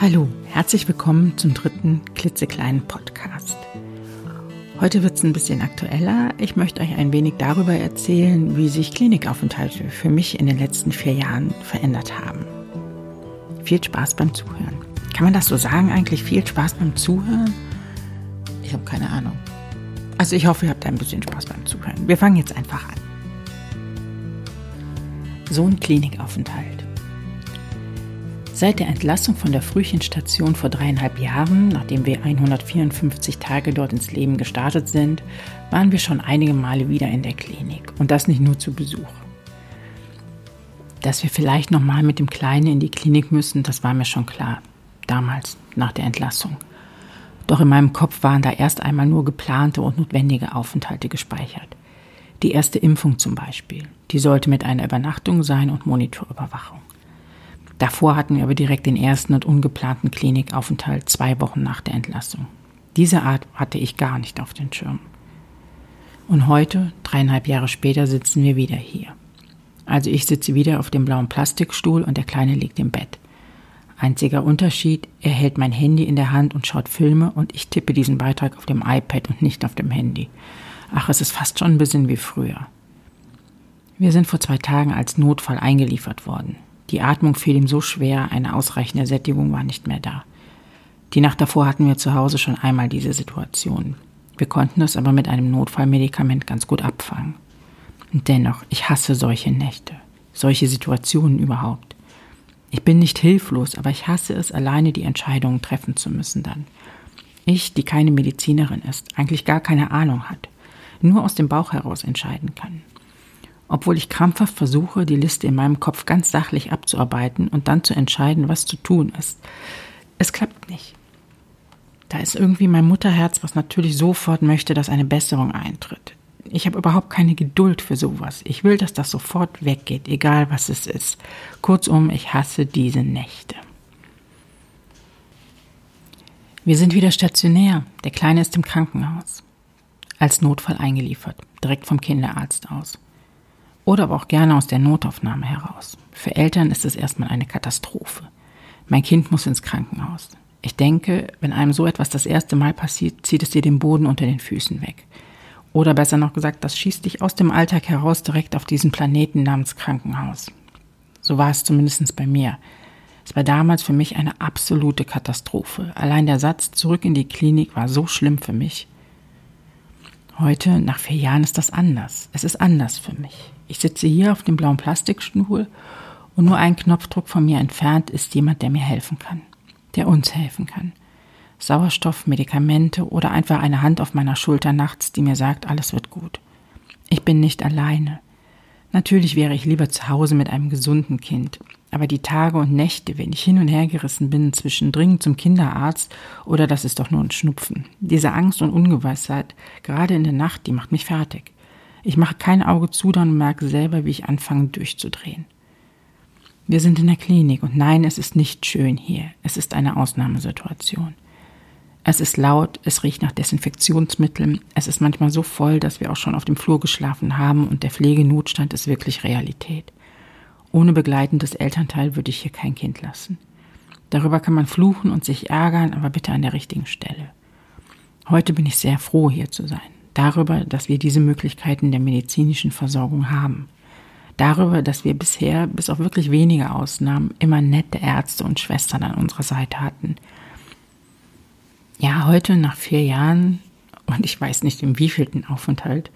Hallo, herzlich willkommen zum dritten klitzekleinen Podcast. Heute wird es ein bisschen aktueller. Ich möchte euch ein wenig darüber erzählen, wie sich Klinikaufenthalte für mich in den letzten vier Jahren verändert haben. Viel Spaß beim Zuhören. Kann man das so sagen eigentlich? Viel Spaß beim Zuhören? Ich habe keine Ahnung. Also ich hoffe, ihr habt ein bisschen Spaß beim Zuhören. Wir fangen jetzt einfach an. So ein Klinikaufenthalt. Seit der Entlassung von der Frühchenstation vor dreieinhalb Jahren, nachdem wir 154 Tage dort ins Leben gestartet sind, waren wir schon einige Male wieder in der Klinik. Und das nicht nur zu Besuch. Dass wir vielleicht nochmal mit dem Kleinen in die Klinik müssen, das war mir schon klar. Damals, nach der Entlassung. Doch in meinem Kopf waren da erst einmal nur geplante und notwendige Aufenthalte gespeichert. Die erste Impfung zum Beispiel. Die sollte mit einer Übernachtung sein und Monitorüberwachung. Davor hatten wir aber direkt den ersten und ungeplanten Klinikaufenthalt zwei Wochen nach der Entlassung. Diese Art hatte ich gar nicht auf den Schirm. Und heute, dreieinhalb Jahre später, sitzen wir wieder hier. Also ich sitze wieder auf dem blauen Plastikstuhl und der Kleine liegt im Bett. Einziger Unterschied, er hält mein Handy in der Hand und schaut Filme und ich tippe diesen Beitrag auf dem iPad und nicht auf dem Handy. Ach, es ist fast schon ein bisschen wie früher. Wir sind vor zwei Tagen als Notfall eingeliefert worden. Die Atmung fiel ihm so schwer, eine ausreichende Sättigung war nicht mehr da. Die Nacht davor hatten wir zu Hause schon einmal diese Situation. Wir konnten es aber mit einem Notfallmedikament ganz gut abfangen. Und dennoch, ich hasse solche Nächte, solche Situationen überhaupt. Ich bin nicht hilflos, aber ich hasse es, alleine die Entscheidungen treffen zu müssen dann. Ich, die keine Medizinerin ist, eigentlich gar keine Ahnung hat, nur aus dem Bauch heraus entscheiden kann obwohl ich krampfhaft versuche, die Liste in meinem Kopf ganz sachlich abzuarbeiten und dann zu entscheiden, was zu tun ist. Es klappt nicht. Da ist irgendwie mein Mutterherz, was natürlich sofort möchte, dass eine Besserung eintritt. Ich habe überhaupt keine Geduld für sowas. Ich will, dass das sofort weggeht, egal was es ist. Kurzum, ich hasse diese Nächte. Wir sind wieder stationär. Der Kleine ist im Krankenhaus. Als Notfall eingeliefert, direkt vom Kinderarzt aus oder aber auch gerne aus der Notaufnahme heraus. Für Eltern ist es erstmal eine Katastrophe. Mein Kind muss ins Krankenhaus. Ich denke, wenn einem so etwas das erste Mal passiert, zieht es dir den Boden unter den Füßen weg. Oder besser noch gesagt, das schießt dich aus dem Alltag heraus direkt auf diesen Planeten namens Krankenhaus. So war es zumindest bei mir. Es war damals für mich eine absolute Katastrophe. Allein der Satz zurück in die Klinik war so schlimm für mich. Heute, nach vier Jahren, ist das anders. Es ist anders für mich. Ich sitze hier auf dem blauen Plastikstuhl und nur ein Knopfdruck von mir entfernt ist jemand, der mir helfen kann, der uns helfen kann. Sauerstoff, Medikamente oder einfach eine Hand auf meiner Schulter nachts, die mir sagt, alles wird gut. Ich bin nicht alleine. Natürlich wäre ich lieber zu Hause mit einem gesunden Kind, aber die Tage und Nächte, wenn ich hin und her gerissen bin zwischen dringend zum Kinderarzt oder das ist doch nur ein Schnupfen, diese Angst und Ungewissheit, gerade in der Nacht, die macht mich fertig. Ich mache kein Auge zu dann merke selber, wie ich anfange durchzudrehen. Wir sind in der Klinik und nein, es ist nicht schön hier. Es ist eine Ausnahmesituation. Es ist laut, es riecht nach Desinfektionsmitteln, es ist manchmal so voll, dass wir auch schon auf dem Flur geschlafen haben und der Pflegenotstand ist wirklich Realität. Ohne begleitendes Elternteil würde ich hier kein Kind lassen. Darüber kann man fluchen und sich ärgern, aber bitte an der richtigen Stelle. Heute bin ich sehr froh, hier zu sein darüber, dass wir diese Möglichkeiten der medizinischen Versorgung haben. Darüber, dass wir bisher, bis auf wirklich wenige Ausnahmen, immer nette Ärzte und Schwestern an unserer Seite hatten. Ja, heute nach vier Jahren, und ich weiß nicht im wievielten Aufenthalt,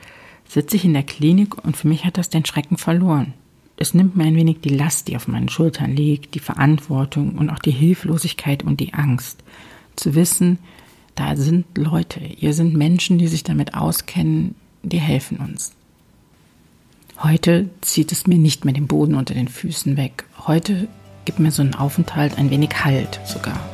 sitze ich in der Klinik und für mich hat das den Schrecken verloren. Es nimmt mir ein wenig die Last, die auf meinen Schultern liegt, die Verantwortung und auch die Hilflosigkeit und die Angst. Zu wissen, da sind Leute, ihr sind Menschen, die sich damit auskennen, die helfen uns. Heute zieht es mir nicht mehr den Boden unter den Füßen weg. Heute gibt mir so ein Aufenthalt ein wenig Halt sogar.